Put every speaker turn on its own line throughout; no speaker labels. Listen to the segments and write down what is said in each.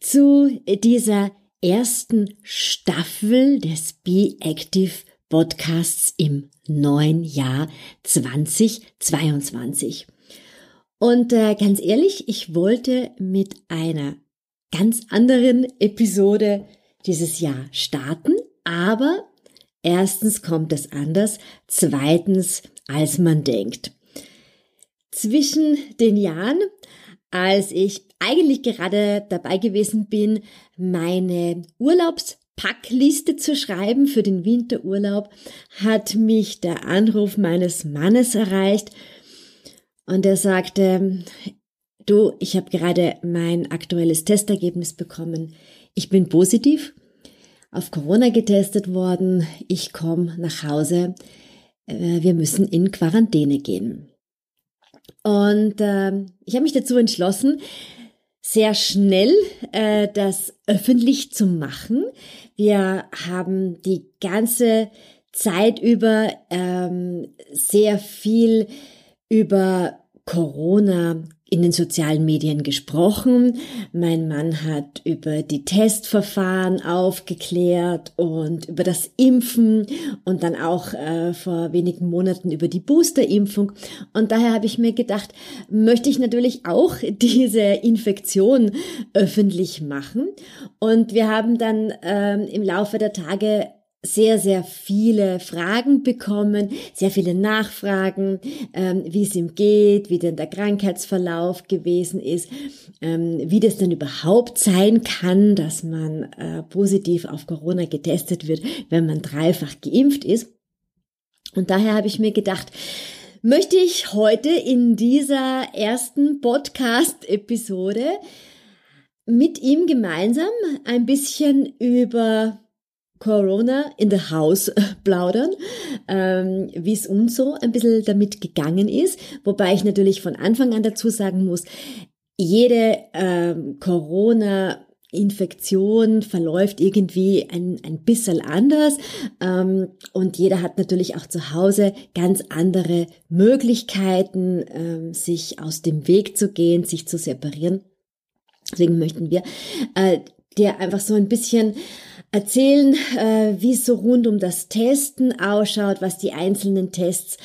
zu dieser ersten Staffel des Be Active Podcasts im neuen Jahr 2022. Und äh, ganz ehrlich, ich wollte mit einer ganz anderen Episode dieses Jahr starten, aber erstens kommt es anders, zweitens als man denkt. Zwischen den Jahren, als ich eigentlich gerade dabei gewesen bin, meine Urlaubspackliste zu schreiben für den Winterurlaub, hat mich der Anruf meines Mannes erreicht und er sagte, du, ich habe gerade mein aktuelles Testergebnis bekommen. Ich bin positiv auf Corona getestet worden. Ich komme nach Hause. Äh, wir müssen in Quarantäne gehen. Und äh, ich habe mich dazu entschlossen, sehr schnell äh, das öffentlich zu machen. Wir haben die ganze Zeit über ähm, sehr viel über Corona in den sozialen Medien gesprochen. Mein Mann hat über die Testverfahren aufgeklärt und über das Impfen und dann auch äh, vor wenigen Monaten über die Boosterimpfung. Und daher habe ich mir gedacht, möchte ich natürlich auch diese Infektion öffentlich machen. Und wir haben dann ähm, im Laufe der Tage sehr, sehr viele Fragen bekommen, sehr viele Nachfragen, ähm, wie es ihm geht, wie denn der Krankheitsverlauf gewesen ist, ähm, wie das denn überhaupt sein kann, dass man äh, positiv auf Corona getestet wird, wenn man dreifach geimpft ist. Und daher habe ich mir gedacht, möchte ich heute in dieser ersten Podcast-Episode mit ihm gemeinsam ein bisschen über Corona in the House plaudern, ähm, wie es uns so ein bisschen damit gegangen ist. Wobei ich natürlich von Anfang an dazu sagen muss, jede ähm, Corona Infektion verläuft irgendwie ein, ein bisschen anders ähm, und jeder hat natürlich auch zu Hause ganz andere Möglichkeiten, ähm, sich aus dem Weg zu gehen, sich zu separieren. Deswegen möchten wir äh, dir einfach so ein bisschen erzählen, äh, wie es so rund um das Testen ausschaut, was die einzelnen Tests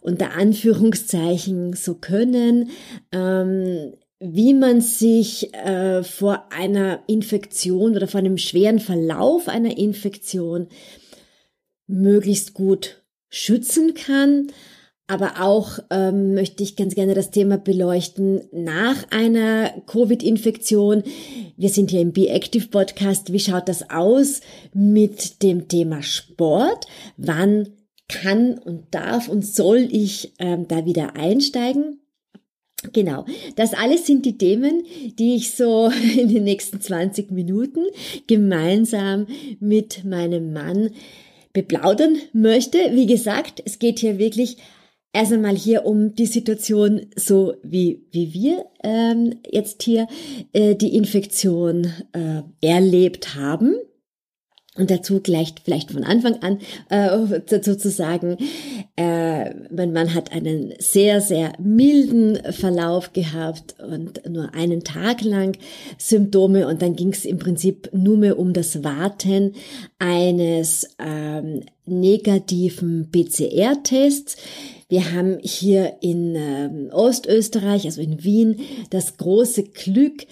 unter Anführungszeichen so können, ähm, wie man sich äh, vor einer Infektion oder vor einem schweren Verlauf einer Infektion möglichst gut schützen kann, aber auch ähm, möchte ich ganz gerne das Thema beleuchten nach einer Covid-Infektion. Wir sind hier im Be Active Podcast. Wie schaut das aus mit dem Thema Sport? Wann kann und darf und soll ich ähm, da wieder einsteigen? Genau, das alles sind die Themen, die ich so in den nächsten 20 Minuten gemeinsam mit meinem Mann beplaudern möchte. Wie gesagt, es geht hier wirklich erst einmal hier um die Situation, so wie, wie wir ähm, jetzt hier äh, die Infektion äh, erlebt haben. Und dazu gleich vielleicht von Anfang an äh, dazu zu sagen, äh, mein Mann hat einen sehr, sehr milden Verlauf gehabt und nur einen Tag lang Symptome und dann ging es im Prinzip nur mehr um das Warten eines ähm, negativen PCR-Tests. Wir haben hier in ähm, Ostösterreich, also in Wien, das große Glück,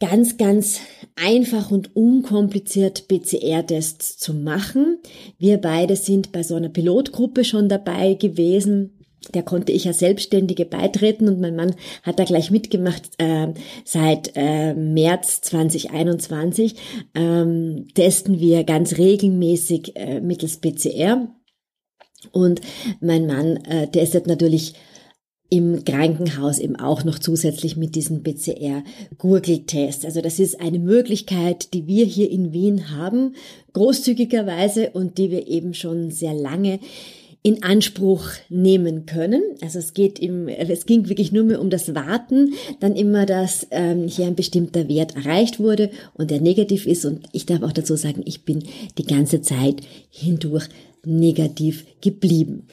ganz, ganz einfach und unkompliziert PCR-Tests zu machen. Wir beide sind bei so einer Pilotgruppe schon dabei gewesen. Der konnte ich als Selbstständige beitreten und mein Mann hat da gleich mitgemacht. Äh, seit äh, März 2021 ähm, testen wir ganz regelmäßig äh, mittels PCR und mein Mann äh, testet natürlich im Krankenhaus eben auch noch zusätzlich mit diesem PCR-Gurgeltest. Also das ist eine Möglichkeit, die wir hier in Wien haben, großzügigerweise und die wir eben schon sehr lange in Anspruch nehmen können. Also es geht im, es ging wirklich nur mehr um das Warten, dann immer, dass ähm, hier ein bestimmter Wert erreicht wurde und der negativ ist. Und ich darf auch dazu sagen, ich bin die ganze Zeit hindurch negativ geblieben.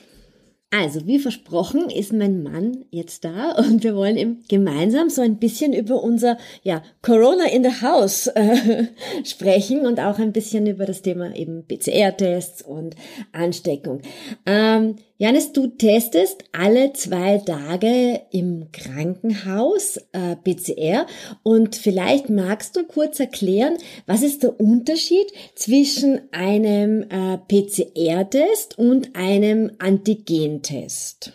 Also, wie versprochen, ist mein Mann jetzt da und wir wollen ihm gemeinsam so ein bisschen über unser, ja, Corona in the House äh, sprechen und auch ein bisschen über das Thema eben PCR-Tests und Ansteckung. Ähm, Janis, du testest alle zwei Tage im Krankenhaus äh, PCR und vielleicht magst du kurz erklären, was ist der Unterschied zwischen einem äh, PCR-Test und einem Antigentest?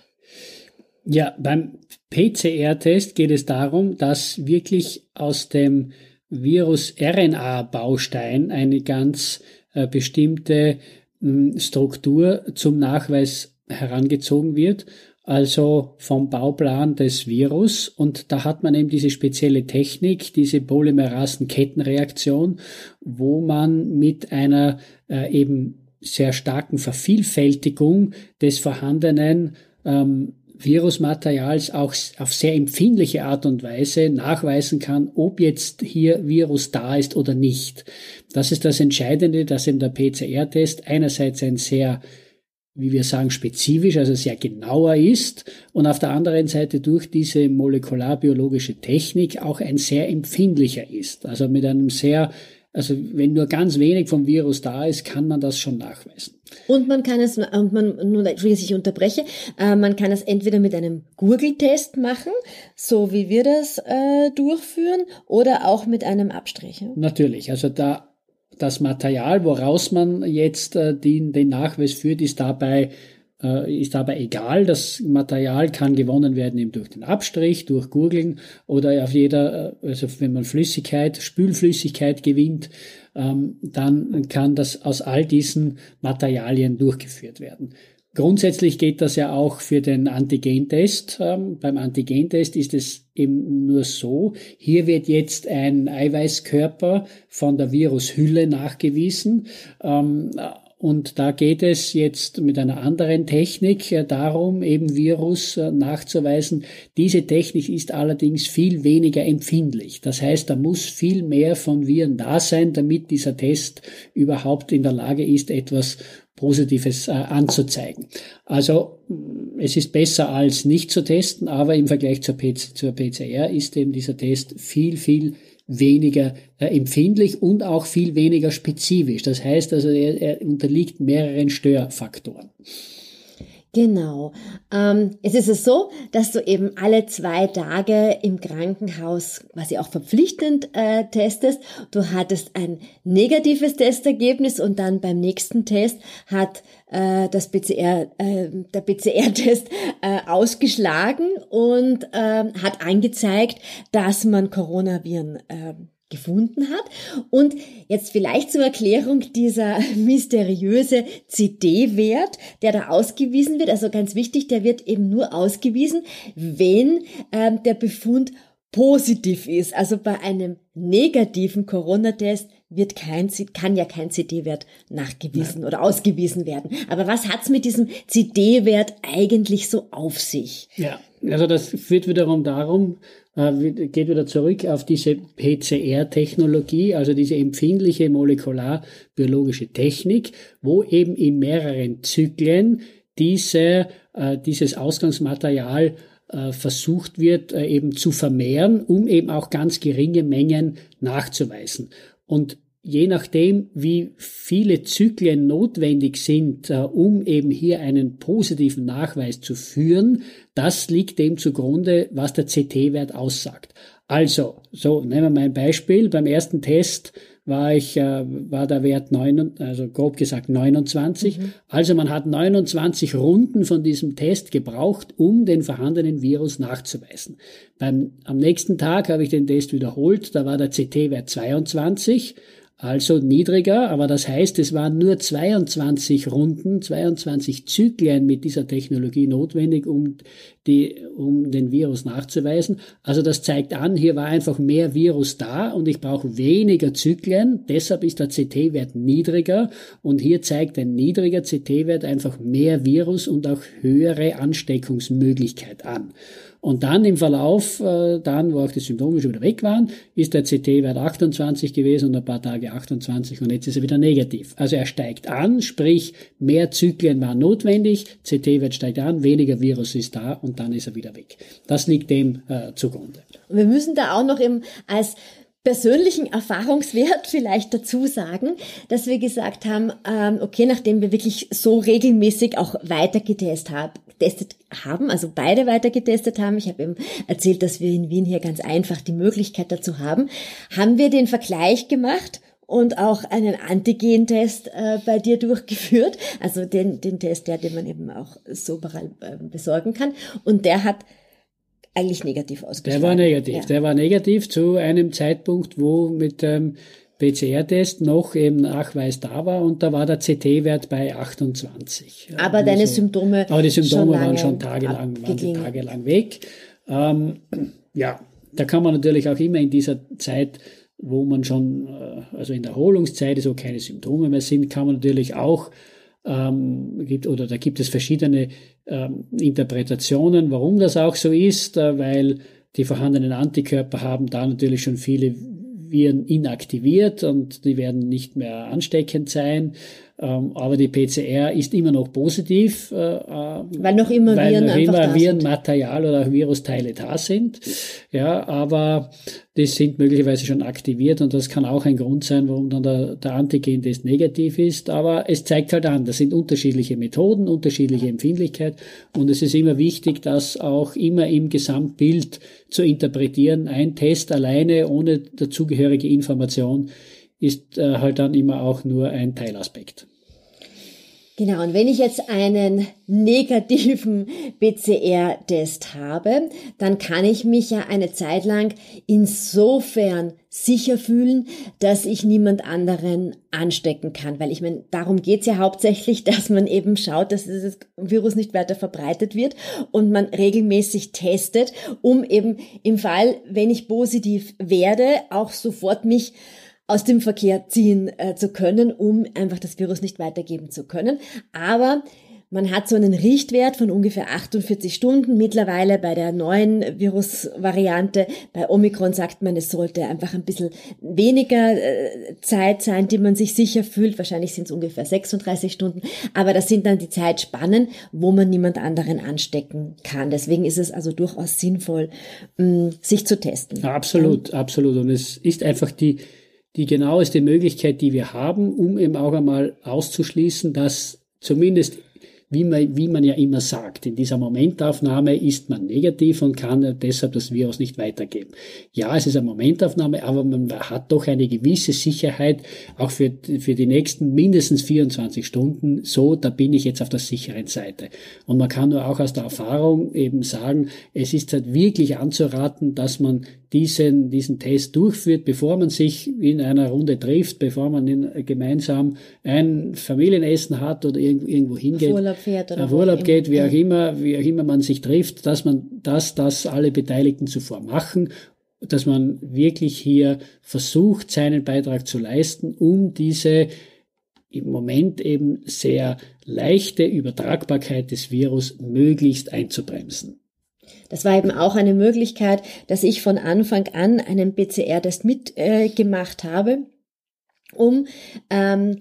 Ja, beim PCR-Test geht es darum, dass wirklich aus dem Virus-RNA-Baustein eine ganz äh, bestimmte hm, Struktur zum Nachweis herangezogen wird, also vom Bauplan des Virus. Und da hat man eben diese spezielle Technik, diese Polymerasen-Kettenreaktion, wo man mit einer äh, eben sehr starken Vervielfältigung des vorhandenen ähm, Virusmaterials auch auf sehr empfindliche Art und Weise nachweisen kann, ob jetzt hier Virus da ist oder nicht. Das ist das Entscheidende, dass eben der PCR-Test einerseits ein sehr wie wir sagen, spezifisch, also sehr genauer ist und auf der anderen Seite durch diese molekularbiologische Technik auch ein sehr empfindlicher ist. Also mit einem sehr, also wenn nur ganz wenig vom Virus da ist, kann man das schon nachweisen.
Und man kann es, und man, nur, wie ich unterbreche, äh, man kann es entweder mit einem Gurgeltest machen, so wie wir das äh, durchführen, oder auch mit einem Abstrich.
Natürlich, also da das Material, woraus man jetzt äh, den, den Nachweis führt, ist dabei äh, ist dabei egal. Das Material kann gewonnen werden eben durch den Abstrich, durch Gurgeln oder auf jeder, äh, also wenn man Flüssigkeit, Spülflüssigkeit gewinnt, ähm, dann kann das aus all diesen Materialien durchgeführt werden. Grundsätzlich geht das ja auch für den Antigentest. Ähm, beim Antigentest ist es eben nur so, hier wird jetzt ein Eiweißkörper von der Virushülle nachgewiesen. Ähm, und da geht es jetzt mit einer anderen Technik darum, eben Virus äh, nachzuweisen. Diese Technik ist allerdings viel weniger empfindlich. Das heißt, da muss viel mehr von Viren da sein, damit dieser Test überhaupt in der Lage ist, etwas Positives äh, anzuzeigen. Also mm, es ist besser als nicht zu testen, aber im Vergleich zur, PC, zur PCR ist eben dieser Test viel, viel weniger äh, empfindlich und auch viel weniger spezifisch. Das heißt also, er, er unterliegt mehreren Störfaktoren.
Genau. Ähm, es ist es so, dass du eben alle zwei Tage im Krankenhaus quasi auch verpflichtend äh, testest. Du hattest ein negatives Testergebnis und dann beim nächsten Test hat äh, das PCR, äh, der PCR-Test äh, ausgeschlagen und äh, hat angezeigt, dass man Coronaviren äh, gefunden hat. Und jetzt vielleicht zur Erklärung dieser mysteriöse CD-Wert, der da ausgewiesen wird. Also ganz wichtig, der wird eben nur ausgewiesen, wenn ähm, der Befund positiv ist. Also bei einem negativen Corona-Test wird kein, kann ja kein CD-Wert nachgewiesen Nein. oder ausgewiesen werden. Aber was hat's mit diesem CD-Wert eigentlich so auf sich?
Ja, also das führt wiederum darum, äh, geht wieder zurück auf diese PCR-Technologie, also diese empfindliche molekularbiologische Technik, wo eben in mehreren Zyklen diese, äh, dieses Ausgangsmaterial äh, versucht wird eben zu vermehren, um eben auch ganz geringe Mengen nachzuweisen. Und je nachdem, wie viele Zyklen notwendig sind, um eben hier einen positiven Nachweis zu führen, das liegt dem zugrunde, was der CT-Wert aussagt. Also, so, nehmen wir mal ein Beispiel. Beim ersten Test war ich, äh, war der Wert neun, also grob gesagt 29. Mhm. Also man hat 29 Runden von diesem Test gebraucht, um den vorhandenen Virus nachzuweisen. Beim, am nächsten Tag habe ich den Test wiederholt, da war der CT-Wert 22. also niedriger, aber das heißt, es waren nur 22 Runden, 22 Zyklen mit dieser Technologie notwendig, um, die, um den Virus nachzuweisen. Also das zeigt an, hier war einfach mehr Virus da und ich brauche weniger Zyklen, deshalb ist der CT-Wert niedriger und hier zeigt ein niedriger CT-Wert einfach mehr Virus und auch höhere Ansteckungsmöglichkeit an. Und dann im Verlauf, äh, dann, wo auch die Symptome schon wieder weg waren, ist der CT-Wert 28 gewesen und ein paar Tage 28 und jetzt ist er wieder negativ. Also er steigt an, sprich mehr Zyklen waren notwendig, CT-Wert steigt an, weniger Virus ist da und dann ist er wieder weg. Das liegt dem äh, zugrunde.
Wir müssen da auch noch im, als persönlichen Erfahrungswert vielleicht dazu sagen, dass wir gesagt haben, ähm, okay, nachdem wir wirklich so regelmäßig auch weiter getestet haben, also beide weiter getestet haben, ich habe eben erzählt, dass wir in Wien hier ganz einfach die Möglichkeit dazu haben, haben wir den Vergleich gemacht und auch einen Antigen-Test äh, bei dir durchgeführt, also den, den Test, der, den man eben auch so überall äh, besorgen kann. Und der hat eigentlich negativ ausgefallen.
Der war negativ. Ja. Der war negativ zu einem Zeitpunkt, wo mit dem PCR-Test noch eben Nachweis da war und da war der CT-Wert bei 28.
Aber deine so. Symptome,
aber die Symptome schon waren schon tagelang, waren tagelang weg. Ähm, ja, da kann man natürlich auch immer in dieser Zeit, wo man schon, äh, also in der Erholungszeit wo keine Symptome mehr sind, kann man natürlich auch ähm, gibt, oder da gibt es verschiedene ähm, Interpretationen, warum das auch so ist, äh, weil die vorhandenen Antikörper haben da natürlich schon viele Viren inaktiviert und die werden nicht mehr ansteckend sein. Ähm, aber die PCR ist immer noch positiv. Äh,
äh, weil noch immer
weil
Viren
noch immer Virenmaterial oder Virusteile da sind. Ja, aber die sind möglicherweise schon aktiviert und das kann auch ein Grund sein, warum dann der, der Antigen-Test negativ ist. Aber es zeigt halt an, das sind unterschiedliche Methoden, unterschiedliche Empfindlichkeit und es ist immer wichtig, das auch immer im Gesamtbild zu interpretieren. Ein Test alleine ohne dazugehörige Information ist äh, halt dann immer auch nur ein Teilaspekt.
Genau, und wenn ich jetzt einen negativen PCR-Test habe, dann kann ich mich ja eine Zeit lang insofern sicher fühlen, dass ich niemand anderen anstecken kann. Weil ich meine, darum geht's ja hauptsächlich, dass man eben schaut, dass dieses Virus nicht weiter verbreitet wird und man regelmäßig testet, um eben im Fall, wenn ich positiv werde, auch sofort mich aus dem Verkehr ziehen äh, zu können, um einfach das Virus nicht weitergeben zu können. Aber man hat so einen Richtwert von ungefähr 48 Stunden. Mittlerweile bei der neuen Virusvariante, bei Omikron sagt man, es sollte einfach ein bisschen weniger äh, Zeit sein, die man sich sicher fühlt. Wahrscheinlich sind es ungefähr 36 Stunden. Aber das sind dann die Zeitspannen, wo man niemand anderen anstecken kann. Deswegen ist es also durchaus sinnvoll, mh, sich zu testen.
Absolut, absolut. Und es ist einfach die, die genaueste Möglichkeit, die wir haben, um eben auch einmal auszuschließen, dass zumindest wie man, wie man ja immer sagt, in dieser Momentaufnahme ist man negativ und kann deshalb das Virus nicht weitergeben. Ja, es ist eine Momentaufnahme, aber man hat doch eine gewisse Sicherheit, auch für, für die nächsten mindestens 24 Stunden, so, da bin ich jetzt auf der sicheren Seite. Und man kann nur auch aus der Erfahrung eben sagen, es ist halt wirklich anzuraten, dass man diesen, diesen Test durchführt, bevor man sich in einer Runde trifft, bevor man in, gemeinsam ein Familienessen hat oder irgendwo, irgendwo hingeht,
auf fährt oder
auf Urlaub geht, wie auch immer, wie auch immer man sich trifft, dass man, dass das alle Beteiligten zuvor machen, dass man wirklich hier versucht, seinen Beitrag zu leisten, um diese im Moment eben sehr leichte Übertragbarkeit des Virus möglichst einzubremsen.
Das war eben auch eine Möglichkeit, dass ich von Anfang an einen PCR-Test mitgemacht äh, habe, um ähm,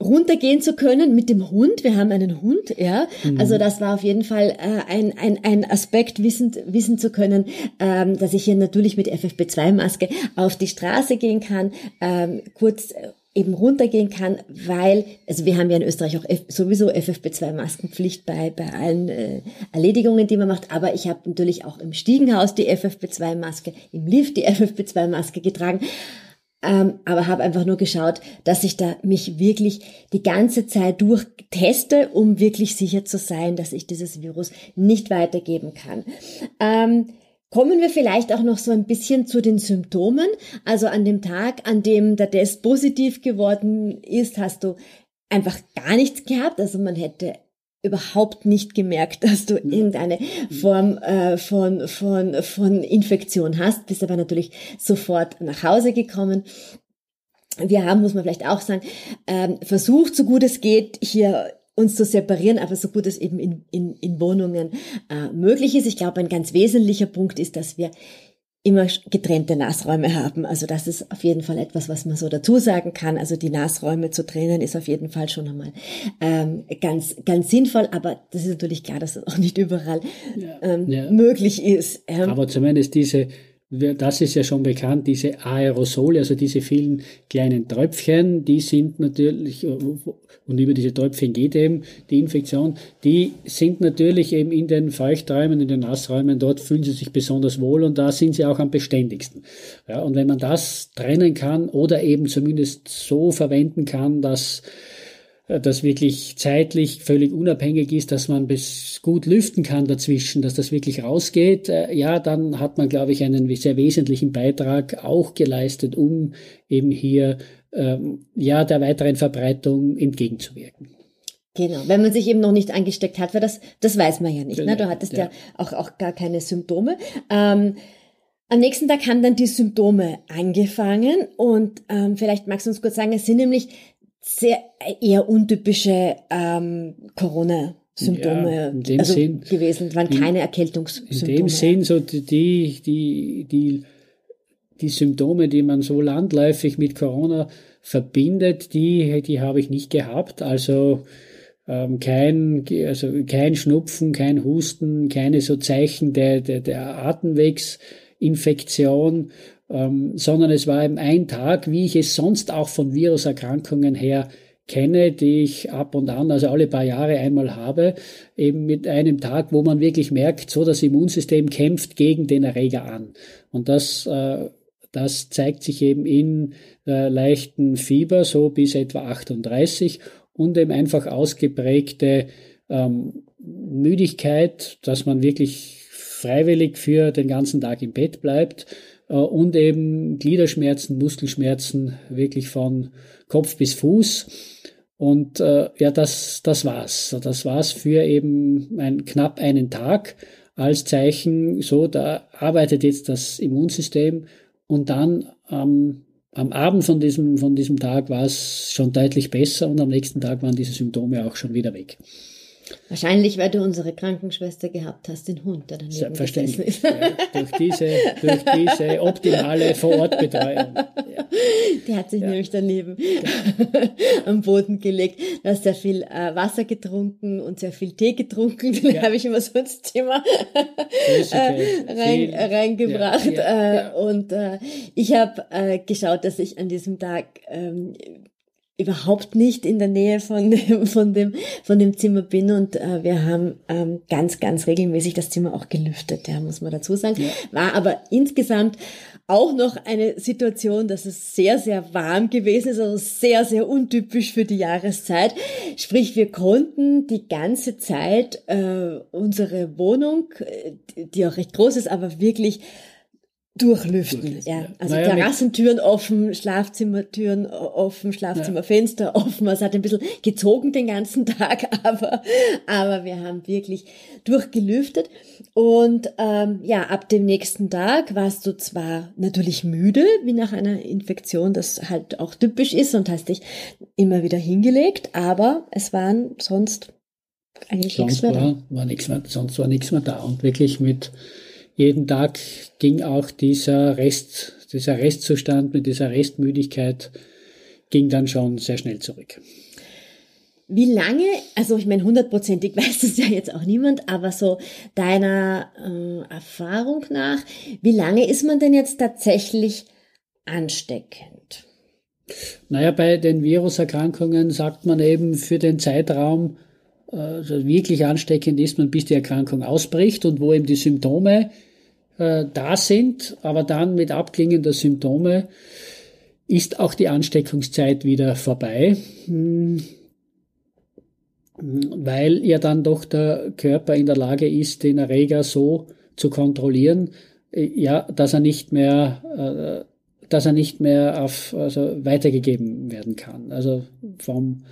runtergehen zu können mit dem Hund. Wir haben einen Hund, ja. Mhm. Also das war auf jeden Fall äh, ein, ein, ein Aspekt, wissen, wissen zu können, ähm, dass ich hier natürlich mit FFP2-Maske auf die Straße gehen kann, ähm, kurz eben runtergehen kann, weil, also wir haben ja in Österreich auch F sowieso FFP2-Maskenpflicht bei, bei allen äh, Erledigungen, die man macht, aber ich habe natürlich auch im Stiegenhaus die FFP2-Maske, im Lift die FFP2-Maske getragen, ähm, aber habe einfach nur geschaut, dass ich da mich wirklich die ganze Zeit durch teste, um wirklich sicher zu sein, dass ich dieses Virus nicht weitergeben kann. Ähm, Kommen wir vielleicht auch noch so ein bisschen zu den Symptomen. Also an dem Tag, an dem der Test positiv geworden ist, hast du einfach gar nichts gehabt. Also man hätte überhaupt nicht gemerkt, dass du irgendeine Form äh, von, von, von Infektion hast, bist aber natürlich sofort nach Hause gekommen. Wir haben, muss man vielleicht auch sagen, ähm, versucht, so gut es geht, hier uns zu separieren, aber so gut es eben in, in, in Wohnungen äh, möglich ist. Ich glaube, ein ganz wesentlicher Punkt ist, dass wir immer getrennte Nassräume haben. Also das ist auf jeden Fall etwas, was man so dazu sagen kann. Also die Nassräume zu trennen ist auf jeden Fall schon einmal ähm, ganz ganz sinnvoll. Aber das ist natürlich klar, dass das auch nicht überall ähm, ja. möglich ist.
Ähm, aber zumindest diese das ist ja schon bekannt, diese Aerosole, also diese vielen kleinen Tröpfchen, die sind natürlich, und über diese Tröpfchen geht eben die Infektion, die sind natürlich eben in den Feuchträumen, in den Nassräumen, dort fühlen sie sich besonders wohl und da sind sie auch am beständigsten. Ja, und wenn man das trennen kann oder eben zumindest so verwenden kann, dass äh, das wirklich zeitlich völlig unabhängig ist, dass man bis gut lüften kann dazwischen, dass das wirklich rausgeht, äh, ja, dann hat man, glaube ich, einen sehr wesentlichen Beitrag auch geleistet, um eben hier ähm, ja der weiteren Verbreitung entgegenzuwirken.
Genau, wenn man sich eben noch nicht angesteckt hat, weil das, das weiß man ja nicht. Ne? Du hattest ja, ja auch, auch gar keine Symptome. Ähm, am nächsten Tag haben dann die Symptome angefangen und ähm, vielleicht magst du uns kurz sagen, es sind nämlich sehr eher untypische ähm, Corona. Symptome ja, in dem also Sinn, gewesen, waren keine Erkältungssymptome.
In dem Sinn, so die, die, die, die Symptome, die man so landläufig mit Corona verbindet, die, die habe ich nicht gehabt. Also ähm, kein, also kein Schnupfen, kein Husten, keine so Zeichen der, der, der Atemwegsinfektion ähm, sondern es war eben ein Tag, wie ich es sonst auch von Viruserkrankungen her kenne, die ich ab und an, also alle paar Jahre einmal habe, eben mit einem Tag, wo man wirklich merkt, so das Immunsystem kämpft gegen den Erreger an. Und das, äh, das zeigt sich eben in äh, leichten Fieber, so bis etwa 38 und eben einfach ausgeprägte ähm, Müdigkeit, dass man wirklich freiwillig für den ganzen Tag im Bett bleibt und eben Gliederschmerzen, Muskelschmerzen wirklich von Kopf bis Fuß. Und äh, ja, das, das war's. Das war's für eben ein, knapp einen Tag als Zeichen, so, da arbeitet jetzt das Immunsystem und dann ähm, am Abend von diesem, von diesem Tag war es schon deutlich besser und am nächsten Tag waren diese Symptome auch schon wieder weg.
Wahrscheinlich, weil du unsere Krankenschwester gehabt hast, den Hund, der daneben
Selbstverständlich. Ja, durch, diese, durch diese optimale Vorortbetreuung. Ja.
Die hat sich ja. nämlich daneben am Boden gelegt. Du hast sehr viel äh, Wasser getrunken und sehr viel Tee getrunken. Den habe ich immer so ins Thema äh, rein, reingebracht. Äh, und äh, ich habe äh, geschaut, dass ich an diesem Tag ähm, überhaupt nicht in der Nähe von dem, von dem, von dem Zimmer bin und äh, wir haben ähm, ganz, ganz regelmäßig das Zimmer auch gelüftet, ja, muss man dazu sagen. War aber insgesamt auch noch eine Situation, dass es sehr, sehr warm gewesen ist, also sehr, sehr untypisch für die Jahreszeit. Sprich, wir konnten die ganze Zeit äh, unsere Wohnung, äh, die auch recht groß ist, aber wirklich durchlüften. Ja. Also naja, Terrassentüren offen, Schlafzimmertüren offen, Schlafzimmerfenster ja. offen. Es hat ein bisschen gezogen den ganzen Tag, aber, aber wir haben wirklich durchgelüftet. Und ähm, ja, ab dem nächsten Tag warst du zwar natürlich müde, wie nach einer Infektion, das halt auch typisch ist und hast dich immer wieder hingelegt, aber es waren sonst eigentlich sonst nichts mehr
war, da. War nichts mehr, sonst war nichts mehr da und wirklich mit jeden Tag ging auch dieser Rest, dieser Restzustand mit dieser Restmüdigkeit ging dann schon sehr schnell zurück.
Wie lange, also ich meine, hundertprozentig weiß das ja jetzt auch niemand, aber so deiner äh, Erfahrung nach, wie lange ist man denn jetzt tatsächlich ansteckend?
Naja, bei den Viruserkrankungen sagt man eben für den Zeitraum, äh, also wirklich ansteckend ist man, bis die Erkrankung ausbricht und wo eben die Symptome äh, da sind, aber dann mit Abklingen der Symptome ist auch die Ansteckungszeit wieder vorbei, hm, weil ja dann doch der Körper in der Lage ist, den Erreger so zu kontrollieren, ja, dass er nicht mehr, äh, dass er nicht mehr auf, also weitergegeben werden kann. Also vom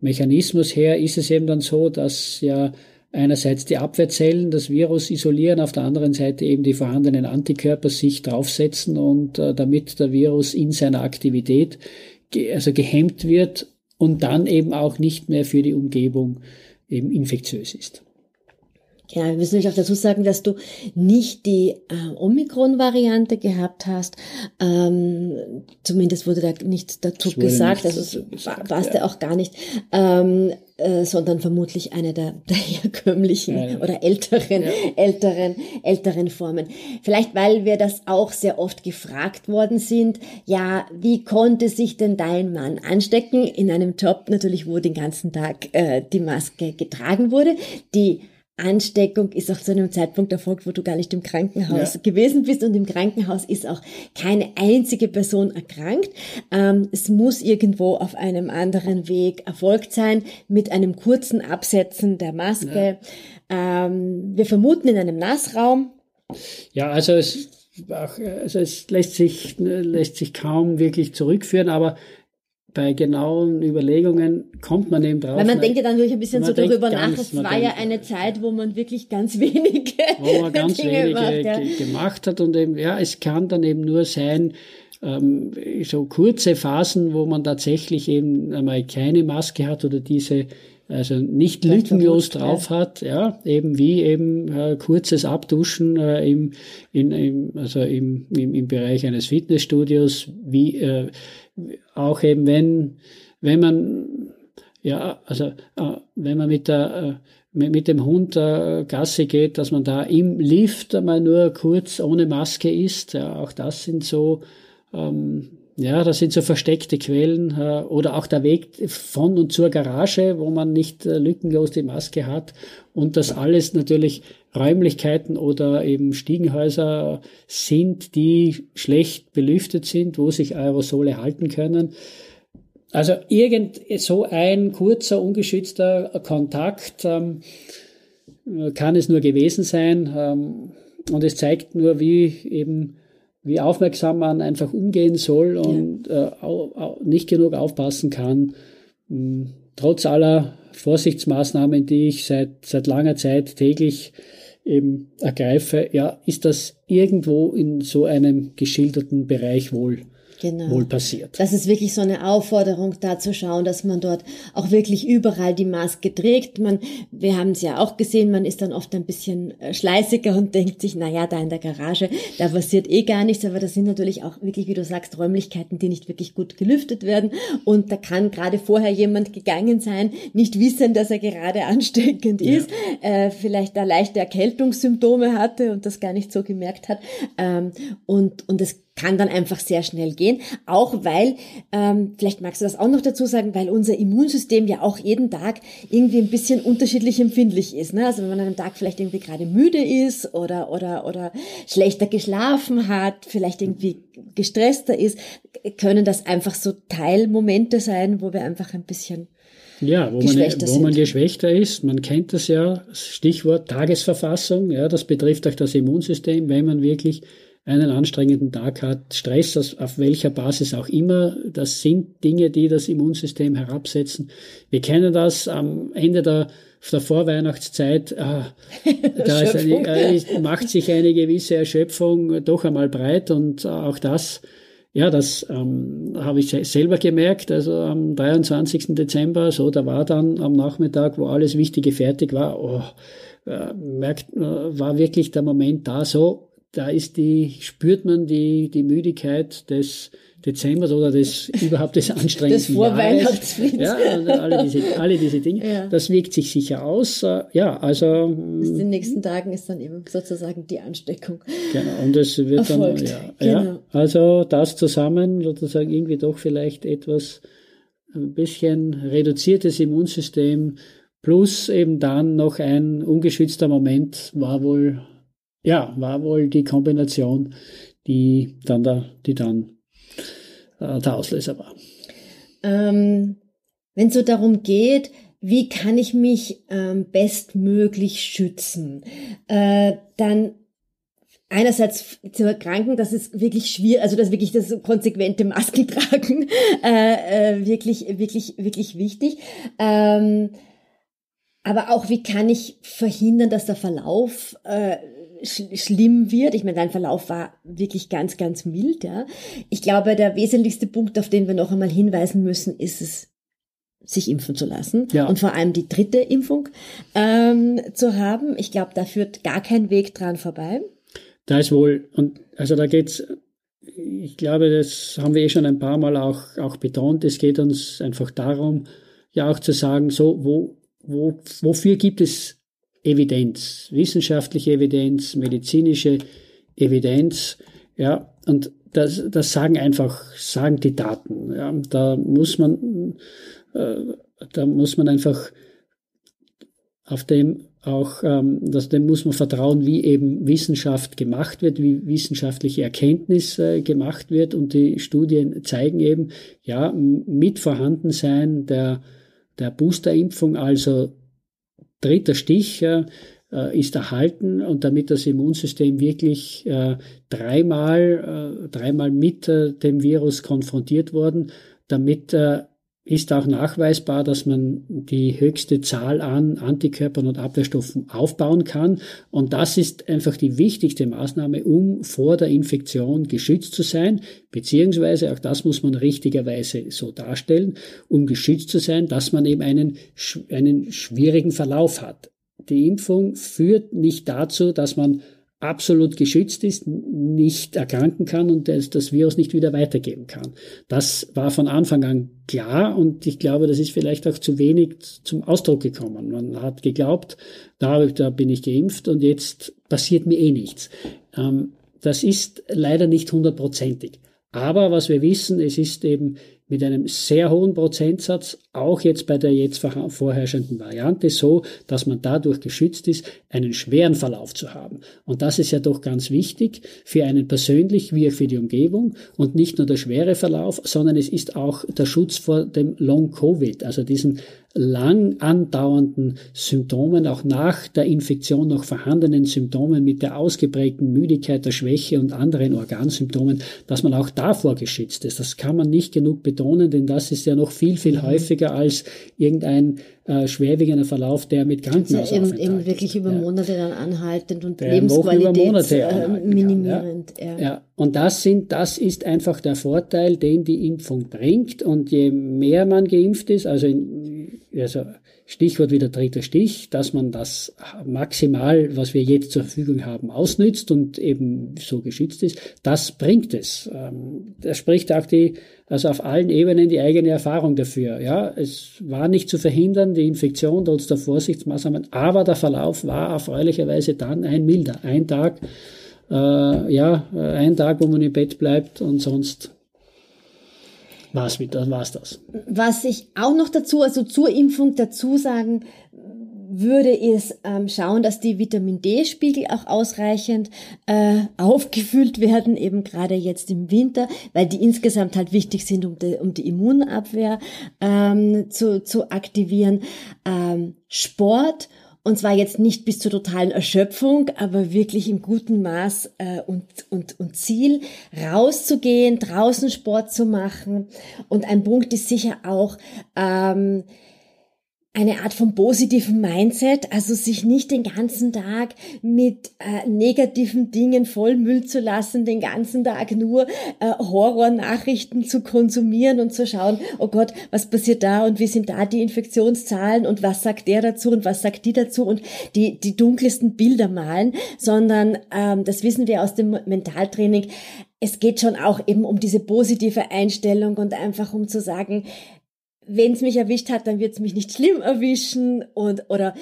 Mechanismus her ist es eben dann so, dass ja einerseits die Abwehrzellen das Virus isolieren, auf der anderen Seite eben die vorhandenen Antikörper sich draufsetzen und äh, damit der Virus in seiner Aktivität ge also gehemmt wird und dann eben auch nicht mehr für die Umgebung eben infektiös ist.
Ja, wir müssen nämlich auch dazu sagen, dass du nicht die äh, Omikron-Variante gehabt hast. Ähm, zumindest wurde da nicht dazu gesagt, also es warst ja. auch gar nicht, ähm, äh, sondern vermutlich eine der, der herkömmlichen ja, ja. oder älteren, älteren, älteren Formen. Vielleicht, weil wir das auch sehr oft gefragt worden sind. Ja, wie konnte sich denn dein Mann anstecken in einem Job natürlich, wo den ganzen Tag äh, die Maske getragen wurde, die Ansteckung ist auch zu einem Zeitpunkt erfolgt, wo du gar nicht im Krankenhaus ja. gewesen bist und im Krankenhaus ist auch keine einzige Person erkrankt. Ähm, es muss irgendwo auf einem anderen Weg erfolgt sein mit einem kurzen Absetzen der Maske. Ja. Ähm, wir vermuten in einem Nassraum.
Ja, also es, also es lässt sich, lässt sich kaum wirklich zurückführen, aber bei genauen Überlegungen kommt man eben drauf.
Weil man denkt ja dann wirklich ein bisschen so darüber nach, es war ja eine Zeit, wo man wirklich ganz wenige,
wo man ganz Dinge wenige macht, ja. gemacht hat und eben, ja, es kann dann eben nur sein, ähm, so kurze Phasen, wo man tatsächlich eben einmal keine Maske hat oder diese also nicht lückenlos drauf hat, ja, eben wie eben äh, kurzes Abduschen äh, im, in, im, also im, im, im Bereich eines Fitnessstudios, wie äh, auch eben wenn, wenn man, ja, also äh, wenn man mit der, äh, mit, dem Hund äh, Gasse geht, dass man da im Lift einmal nur kurz ohne Maske ist, ja, auch das sind so, ähm, ja, das sind so versteckte Quellen äh, oder auch der Weg von und zur Garage, wo man nicht äh, lückenlos die Maske hat und das alles natürlich Räumlichkeiten oder eben Stiegenhäuser sind, die schlecht belüftet sind, wo sich Aerosole halten können. Also irgend so ein kurzer, ungeschützter Kontakt ähm, kann es nur gewesen sein. Ähm, und es zeigt nur, wie eben wie aufmerksam man einfach umgehen soll und ja. äh, nicht genug aufpassen kann. Hm, trotz aller Vorsichtsmaßnahmen, die ich seit, seit langer Zeit täglich eben ergreife, ja, ist das irgendwo in so einem geschilderten Bereich wohl genau. wohl passiert.
Das ist wirklich so eine Aufforderung, da zu schauen, dass man dort auch wirklich überall die Maske trägt. Man, wir haben es ja auch gesehen, man ist dann oft ein bisschen äh, schleißiger und denkt sich, na ja, da in der Garage, da passiert eh gar nichts, aber das sind natürlich auch wirklich, wie du sagst, Räumlichkeiten, die nicht wirklich gut gelüftet werden und da kann gerade vorher jemand gegangen sein, nicht wissen, dass er gerade ansteckend ja. ist, äh, vielleicht da leichte Erkältungssymptome hatte und das gar nicht so gemerkt hat ähm, und, und es kann dann einfach sehr schnell gehen, auch weil, ähm, vielleicht magst du das auch noch dazu sagen, weil unser Immunsystem ja auch jeden Tag irgendwie ein bisschen unterschiedlich empfindlich ist. Ne? Also wenn man an einem Tag vielleicht irgendwie gerade müde ist oder, oder, oder schlechter geschlafen hat, vielleicht irgendwie gestresster ist, können das einfach so Teilmomente sein, wo wir einfach ein bisschen
ja, wo, man, wo man geschwächter ist. Man kennt das ja, Stichwort Tagesverfassung. Ja, das betrifft auch das Immunsystem, wenn man wirklich einen anstrengenden Tag hat, Stress auf welcher Basis auch immer, das sind Dinge, die das Immunsystem herabsetzen. Wir kennen das am Ende der, der Vorweihnachtszeit, äh, da eine, äh, macht sich eine gewisse Erschöpfung doch einmal breit und auch das ja, das ähm, habe ich selber gemerkt. Also am 23. Dezember, so, da war dann am Nachmittag, wo alles Wichtige fertig war, oh, äh, merkt, äh, war wirklich der Moment da so, da ist die, spürt man die, die Müdigkeit des Dezembers oder des überhaupt des anstrengenden des
Vorweihnachtsfriedens.
Ja, alle diese, alle diese Dinge. Ja. Das wirkt sich sicher aus. Ja, also.
Bis in den nächsten Tagen ist dann eben sozusagen die Ansteckung.
Genau. Und es wird erfolgt. dann, ja, genau. ja. Also das zusammen sozusagen irgendwie doch vielleicht etwas, ein bisschen reduziertes Immunsystem plus eben dann noch ein ungeschützter Moment war wohl ja, war wohl die Kombination, die dann, da, die dann äh, der Auslöser war.
Ähm, Wenn es so darum geht, wie kann ich mich ähm, bestmöglich schützen, äh, dann einerseits zu erkranken, das ist wirklich schwierig, also das wirklich das konsequente Maskentragen äh, äh, wirklich, wirklich, wirklich wichtig. Ähm, aber auch, wie kann ich verhindern, dass der Verlauf äh, schlimm wird? Ich meine, dein Verlauf war wirklich ganz, ganz mild. Ja? Ich glaube, der wesentlichste Punkt, auf den wir noch einmal hinweisen müssen, ist es, sich impfen zu lassen ja. und vor allem die dritte Impfung ähm, zu haben. Ich glaube, da führt gar kein Weg dran vorbei.
Da ist wohl, und also da geht's, ich glaube, das haben wir eh schon ein paar Mal auch, auch betont, es geht uns einfach darum, ja auch zu sagen, so, wo, wo, wofür gibt es Evidenz, wissenschaftliche Evidenz, medizinische Evidenz, ja, und das, das sagen einfach, sagen die Daten, ja, da muss man, äh, da muss man einfach auf dem auch, ähm, das, dem muss man vertrauen, wie eben Wissenschaft gemacht wird, wie wissenschaftliche Erkenntnis äh, gemacht wird. Und die Studien zeigen eben, ja, mit Vorhandensein der, der Boosterimpfung, also dritter Stich, äh, ist erhalten. Und damit das Immunsystem wirklich äh, dreimal, äh, dreimal mit äh, dem Virus konfrontiert worden, damit äh, ist auch nachweisbar, dass man die höchste Zahl an Antikörpern und Abwehrstoffen aufbauen kann. Und das ist einfach die wichtigste Maßnahme, um vor der Infektion geschützt zu sein, beziehungsweise auch das muss man richtigerweise so darstellen, um geschützt zu sein, dass man eben einen, einen schwierigen Verlauf hat. Die Impfung führt nicht dazu, dass man absolut geschützt ist, nicht erkranken kann und das, das Virus nicht wieder weitergeben kann. Das war von Anfang an klar und ich glaube, das ist vielleicht auch zu wenig zum Ausdruck gekommen. Man hat geglaubt, da, da bin ich geimpft und jetzt passiert mir eh nichts. Ähm, das ist leider nicht hundertprozentig. Aber was wir wissen, es ist eben mit einem sehr hohen Prozentsatz, auch jetzt bei der jetzt vorherrschenden Variante, so, dass man dadurch geschützt ist, einen schweren Verlauf zu haben. Und das ist ja doch ganz wichtig für einen persönlich wie auch für die Umgebung und nicht nur der schwere Verlauf, sondern es ist auch der Schutz vor dem Long Covid, also diesen lang andauernden Symptomen, auch nach der Infektion noch vorhandenen Symptomen mit der ausgeprägten Müdigkeit, der Schwäche und anderen Organsymptomen, dass man auch davor geschützt ist. Das kann man nicht genug betonen, denn das ist ja noch viel, viel mhm. Häufiger als irgendein äh, schwerwiegender Verlauf, der mit Krankenhausaufenthalt
ja, eben, eben wirklich über Monate dann anhaltend und der Lebensqualität äh, minimierend.
Ja. Ja. ja. Und das sind, das ist einfach der Vorteil, den die Impfung bringt. Und je mehr man geimpft ist, also, in, also Stichwort wieder dritter Stich, dass man das maximal, was wir jetzt zur Verfügung haben, ausnützt und eben so geschützt ist, das bringt es. Ähm, da spricht auch die, also auf allen Ebenen die eigene Erfahrung dafür. Ja, es war nicht zu verhindern, die Infektion trotz der Vorsichtsmaßnahmen, aber der Verlauf war erfreulicherweise dann ein milder. Ein Tag, äh, ja, ein Tag, wo man im Bett bleibt und sonst war's mit, war's das.
Was ich auch noch dazu, also zur Impfung dazu sagen würde, ist ähm, schauen, dass die Vitamin D-Spiegel auch ausreichend äh, aufgefüllt werden, eben gerade jetzt im Winter, weil die insgesamt halt wichtig sind, um die, um die Immunabwehr ähm, zu, zu aktivieren. Ähm, Sport und zwar jetzt nicht bis zur totalen Erschöpfung, aber wirklich im guten Maß äh, und, und, und Ziel, rauszugehen, draußen Sport zu machen. Und ein Punkt ist sicher auch, ähm, eine Art von positiven Mindset, also sich nicht den ganzen Tag mit äh, negativen Dingen vollmüllen zu lassen, den ganzen Tag nur äh, Horrornachrichten zu konsumieren und zu schauen, oh Gott, was passiert da und wie sind da die Infektionszahlen und was sagt der dazu und was sagt die dazu und die, die dunkelsten Bilder malen, sondern ähm, das wissen wir aus dem Mentaltraining, es geht schon auch eben um diese positive Einstellung und einfach um zu sagen, wenn es mich erwischt hat, dann wird es mich nicht schlimm erwischen und oder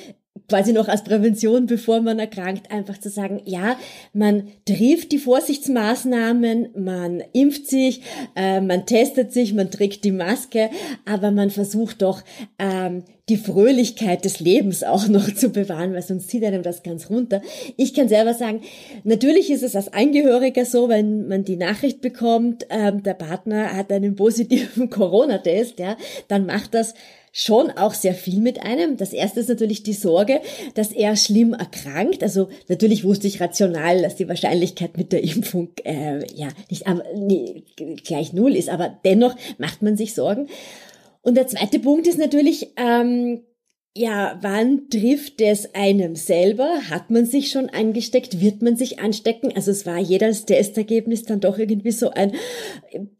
quasi noch als Prävention, bevor man erkrankt, einfach zu sagen, ja, man trifft die Vorsichtsmaßnahmen, man impft sich, äh, man testet sich, man trägt die Maske, aber man versucht doch ähm, die Fröhlichkeit des Lebens auch noch zu bewahren, weil sonst zieht einem das ganz runter. Ich kann selber sagen, natürlich ist es als Angehöriger so, wenn man die Nachricht bekommt, ähm, der Partner hat einen positiven Corona-Test, ja, dann macht das schon auch sehr viel mit einem. Das erste ist natürlich die Sorge, dass er schlimm erkrankt. Also natürlich wusste ich rational, dass die Wahrscheinlichkeit mit der Impfung äh, ja nicht aber, nee, gleich null ist, aber dennoch macht man sich Sorgen. Und der zweite Punkt ist natürlich, ähm, ja, wann trifft es einem selber? Hat man sich schon angesteckt? Wird man sich anstecken? Also es war jedes Testergebnis dann doch irgendwie so ein,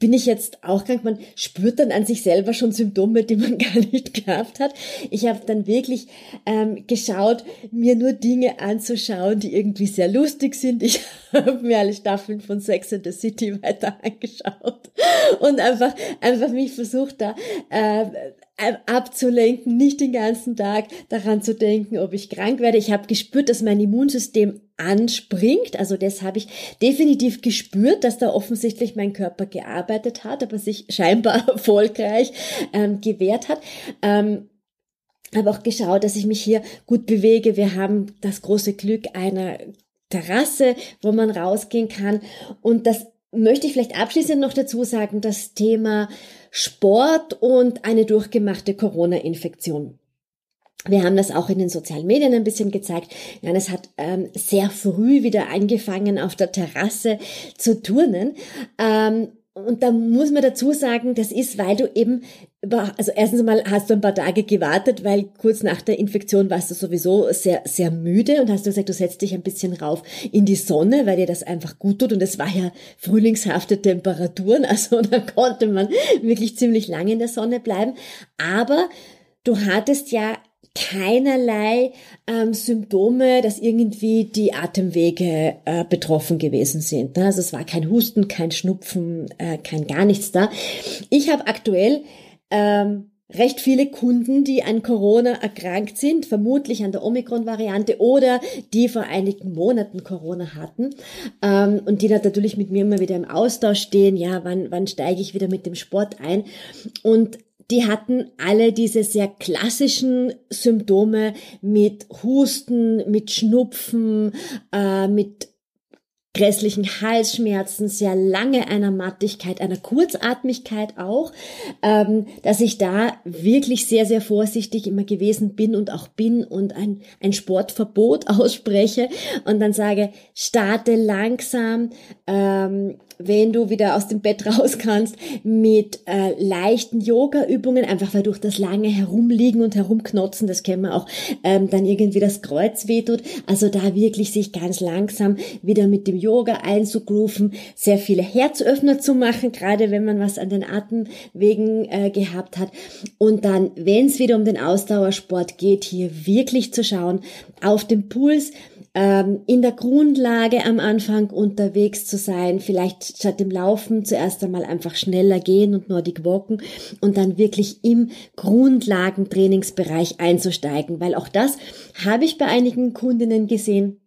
bin ich jetzt auch krank? Man spürt dann an sich selber schon Symptome, die man gar nicht gehabt hat. Ich habe dann wirklich ähm, geschaut, mir nur Dinge anzuschauen, die irgendwie sehr lustig sind. Ich habe mir alle Staffeln von Sex and the City weiter angeschaut und einfach, einfach mich versucht da äh, abzulenken, nicht den ganzen Tag daran zu denken, ob ich krank werde. Ich habe gespürt, dass mein Immunsystem anspringt. Also das habe ich definitiv gespürt, dass da offensichtlich mein Körper gearbeitet hat, aber sich scheinbar erfolgreich ähm, gewehrt hat. Ähm, habe auch geschaut, dass ich mich hier gut bewege. Wir haben das große Glück einer Terrasse, wo man rausgehen kann. Und das möchte ich vielleicht abschließend noch dazu sagen, das Thema Sport und eine durchgemachte Corona-Infektion. Wir haben das auch in den sozialen Medien ein bisschen gezeigt. Janis hat ähm, sehr früh wieder angefangen, auf der Terrasse zu turnen. Ähm, und da muss man dazu sagen, das ist, weil du eben, also erstens einmal hast du ein paar Tage gewartet, weil kurz nach der Infektion warst du sowieso sehr, sehr müde und hast du gesagt, du setzt dich ein bisschen rauf in die Sonne, weil dir das einfach gut tut. Und es war ja frühlingshafte Temperaturen, also da konnte man wirklich ziemlich lange in der Sonne bleiben. Aber du hattest ja keinerlei ähm, Symptome, dass irgendwie die Atemwege äh, betroffen gewesen sind. Ne? Also es war kein Husten, kein Schnupfen, äh, kein gar nichts da. Ich habe aktuell ähm, recht viele Kunden, die an Corona erkrankt sind, vermutlich an der Omikron-Variante oder die vor einigen Monaten Corona hatten ähm, und die da natürlich mit mir immer wieder im Austausch stehen, ja, wann, wann steige ich wieder mit dem Sport ein? Und die hatten alle diese sehr klassischen Symptome mit Husten, mit Schnupfen, äh, mit grässlichen Halsschmerzen, sehr lange einer Mattigkeit, einer Kurzatmigkeit auch, ähm, dass ich da wirklich sehr, sehr vorsichtig immer gewesen bin und auch bin und ein, ein Sportverbot ausspreche und dann sage, starte langsam, ähm, wenn du wieder aus dem Bett raus kannst, mit äh, leichten Yoga-Übungen, einfach weil durch das lange Herumliegen und Herumknotzen, das kennen wir auch, ähm, dann irgendwie das Kreuz wehtut. Also da wirklich sich ganz langsam wieder mit dem Yoga einzugrooven, sehr viele Herzöffner zu machen, gerade wenn man was an den Atemwegen äh, gehabt hat. Und dann, wenn es wieder um den Ausdauersport geht, hier wirklich zu schauen, auf den Puls, ähm, in der Grundlage am Anfang unterwegs zu sein, vielleicht statt dem Laufen zuerst einmal einfach schneller gehen und Nordic Walken und dann wirklich im Grundlagentrainingsbereich einzusteigen, weil auch das habe ich bei einigen Kundinnen gesehen,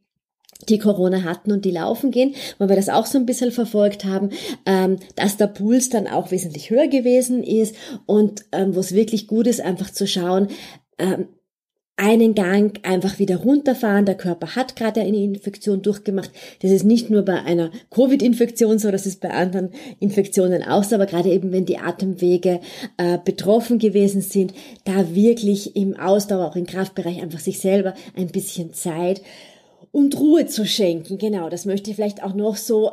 die Corona hatten und die laufen gehen, weil wir das auch so ein bisschen verfolgt haben, ähm, dass der Puls dann auch wesentlich höher gewesen ist und ähm, wo es wirklich gut ist, einfach zu schauen, ähm, einen Gang einfach wieder runterfahren. Der Körper hat gerade eine Infektion durchgemacht. Das ist nicht nur bei einer Covid-Infektion so, das ist bei anderen Infektionen auch so, aber gerade eben, wenn die Atemwege äh, betroffen gewesen sind, da wirklich im Ausdauer, auch im Kraftbereich einfach sich selber ein bisschen Zeit und Ruhe zu schenken. Genau, das möchte ich vielleicht auch noch so,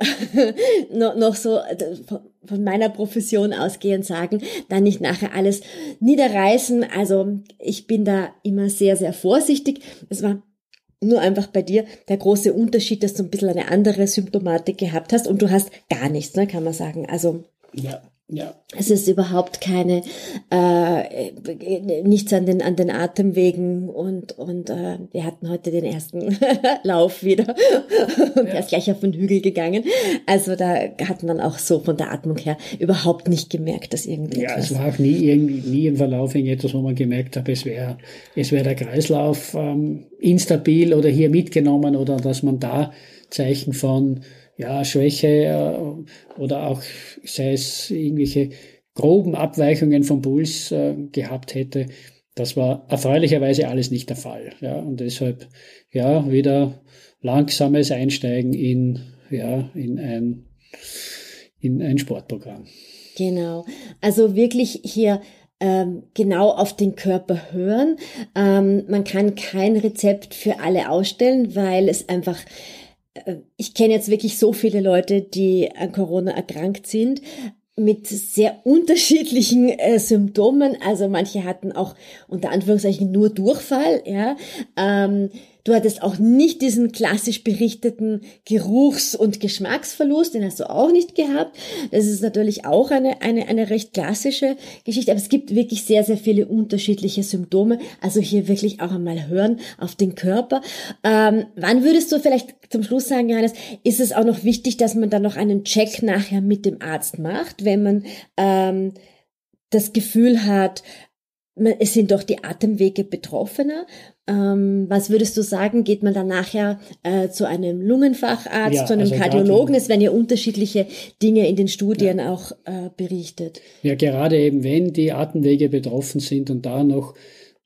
noch, so äh, von meiner Profession ausgehend sagen, dann nicht nachher alles niederreißen. Also ich bin da immer sehr, sehr vorsichtig. Es war nur einfach bei dir der große Unterschied, dass du ein bisschen eine andere Symptomatik gehabt hast und du hast gar nichts, ne, kann man sagen. Also
ja, ja.
Es ist überhaupt keine, äh, nichts an den, an den Atemwegen und, und äh, wir hatten heute den ersten Lauf wieder und ja. er ist gleich auf den Hügel gegangen. Also da hat man auch so von der Atmung her überhaupt nicht gemerkt, dass irgendwie.
Ja, es war auch nie irgendwie, nie im Verlauf etwas, wo man gemerkt hat, es wäre, es wäre der Kreislauf ähm, instabil oder hier mitgenommen oder dass man da Zeichen von ja, Schwäche äh, oder auch sei es irgendwelche groben Abweichungen vom Puls äh, gehabt hätte. Das war erfreulicherweise alles nicht der Fall. Ja, und deshalb ja wieder langsames Einsteigen in ja in ein in ein Sportprogramm.
Genau. Also wirklich hier ähm, genau auf den Körper hören. Ähm, man kann kein Rezept für alle ausstellen, weil es einfach ich kenne jetzt wirklich so viele Leute, die an Corona erkrankt sind mit sehr unterschiedlichen äh, Symptomen. Also manche hatten auch unter Anführungszeichen nur Durchfall, ja. Ähm, Du hattest auch nicht diesen klassisch berichteten Geruchs- und Geschmacksverlust, den hast du auch nicht gehabt. Das ist natürlich auch eine, eine, eine recht klassische Geschichte, aber es gibt wirklich sehr, sehr viele unterschiedliche Symptome. Also hier wirklich auch einmal hören auf den Körper. Ähm, wann würdest du vielleicht zum Schluss sagen, Johannes, ist es auch noch wichtig, dass man dann noch einen Check nachher mit dem Arzt macht, wenn man ähm, das Gefühl hat, es sind doch die Atemwege betroffener. Ähm, was würdest du sagen? Geht man dann nachher äh, zu einem Lungenfacharzt, ja, zu einem also Kardiologen? Es werden ja unterschiedliche Dinge in den Studien ja. auch äh, berichtet.
Ja, gerade eben, wenn die Atemwege betroffen sind und da noch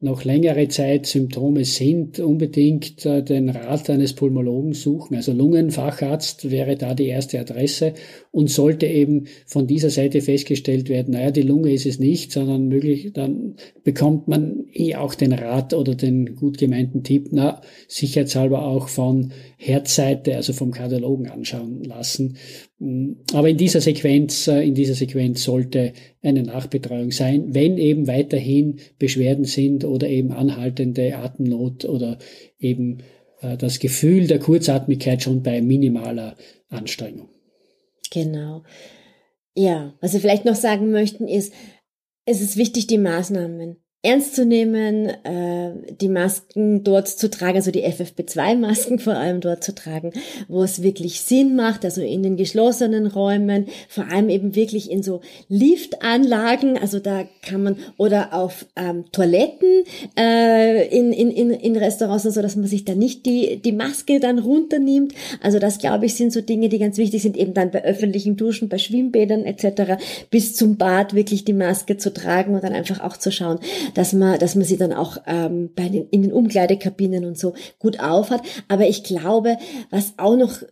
noch längere Zeit Symptome sind, unbedingt äh, den Rat eines Pulmologen suchen. Also Lungenfacharzt wäre da die erste Adresse und sollte eben von dieser Seite festgestellt werden, naja, die Lunge ist es nicht, sondern möglich, dann bekommt man eh auch den Rat oder den gut gemeinten Tipp, na, sicherheitshalber auch von Herzseite, also vom Kardiologen anschauen lassen. Mm, aber in dieser Sequenz, äh, in dieser Sequenz sollte eine Nachbetreuung sein, wenn eben weiterhin Beschwerden sind oder eben anhaltende Atemnot oder eben äh, das Gefühl der Kurzatmigkeit schon bei minimaler Anstrengung.
Genau. Ja, was wir vielleicht noch sagen möchten ist, es ist wichtig, die Maßnahmen ernst zu nehmen, äh, die Masken dort zu tragen, also die FFP2-Masken vor allem dort zu tragen, wo es wirklich Sinn macht, also in den geschlossenen Räumen, vor allem eben wirklich in so Liftanlagen, also da kann man, oder auf ähm, Toiletten äh, in, in, in, in Restaurants, so dass man sich da nicht die, die Maske dann runternimmt. Also das, glaube ich, sind so Dinge, die ganz wichtig sind, eben dann bei öffentlichen Duschen, bei Schwimmbädern etc. bis zum Bad wirklich die Maske zu tragen und dann einfach auch zu schauen, dass man, dass man sie dann auch ähm, bei den, in den Umkleidekabinen und so gut aufhat. Aber ich glaube, was auch noch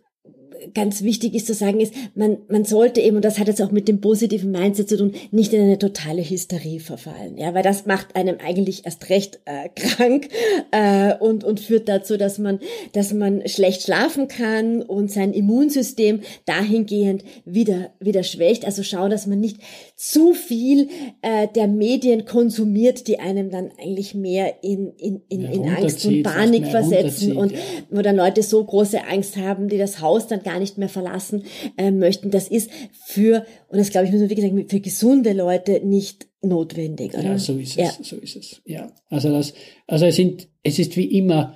ganz wichtig ist zu sagen, ist, man, man sollte eben, und das hat jetzt auch mit dem positiven Mindset zu tun, nicht in eine totale Hysterie verfallen. Ja, weil das macht einem eigentlich erst recht äh, krank äh, und, und führt dazu, dass man, dass man schlecht schlafen kann und sein Immunsystem dahingehend wieder, wieder schwächt. Also schau, dass man nicht zu viel äh, der Medien konsumiert, die einem dann eigentlich mehr in, in, in, in Angst und Panik versetzen und wo dann Leute so große Angst haben, die das Haus dann gar nicht mehr verlassen äh, möchten. Das ist für, und das glaube ich, muss man wirklich sagen, für gesunde Leute nicht notwendig. Oder?
Ja, so ist es, ja. so ist es. Ja, also das, also es sind, es ist wie immer,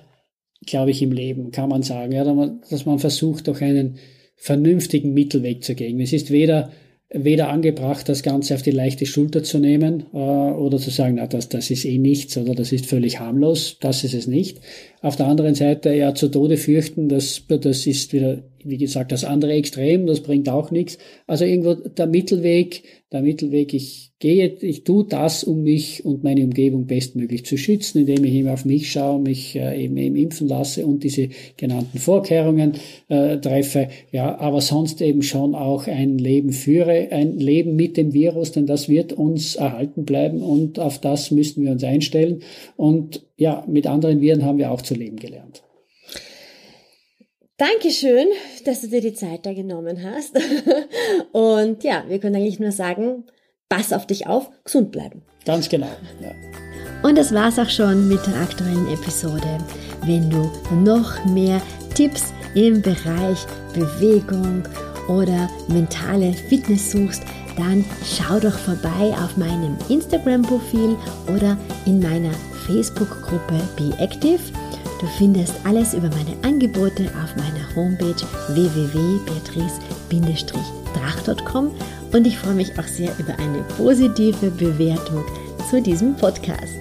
glaube ich, im Leben, kann man sagen, ja, dass man versucht, durch einen vernünftigen Mittelweg zu gehen. Es ist weder weder angebracht, das Ganze auf die leichte Schulter zu nehmen äh, oder zu sagen, na, das, das ist eh nichts oder das ist völlig harmlos, das ist es nicht. Auf der anderen Seite ja zu Tode fürchten, das, das ist wieder, wie gesagt, das andere Extrem, das bringt auch nichts. Also irgendwo der Mittelweg, der Mittelweg, ich gehe, ich tue das, um mich und meine Umgebung bestmöglich zu schützen, indem ich eben auf mich schaue, mich äh, eben, eben impfen lasse und diese genannten Vorkehrungen äh, treffe. Ja, aber sonst eben schon auch ein Leben führe, ein Leben mit dem Virus, denn das wird uns erhalten bleiben und auf das müssen wir uns einstellen. Und ja, mit anderen Viren haben wir auch zu leben gelernt.
Dankeschön, dass du dir die Zeit da genommen hast. Und ja, wir können eigentlich nur sagen, pass auf dich auf, gesund bleiben.
Ganz genau. Ja.
Und das war's auch schon mit der aktuellen Episode. Wenn du noch mehr Tipps im Bereich Bewegung oder mentale Fitness suchst, dann schau doch vorbei auf meinem Instagram-Profil oder in meiner Facebook-Gruppe Be Active. Du findest alles über meine Angebote auf meiner Homepage www.beatrice-drach.com und ich freue mich auch sehr über eine positive Bewertung zu diesem Podcast.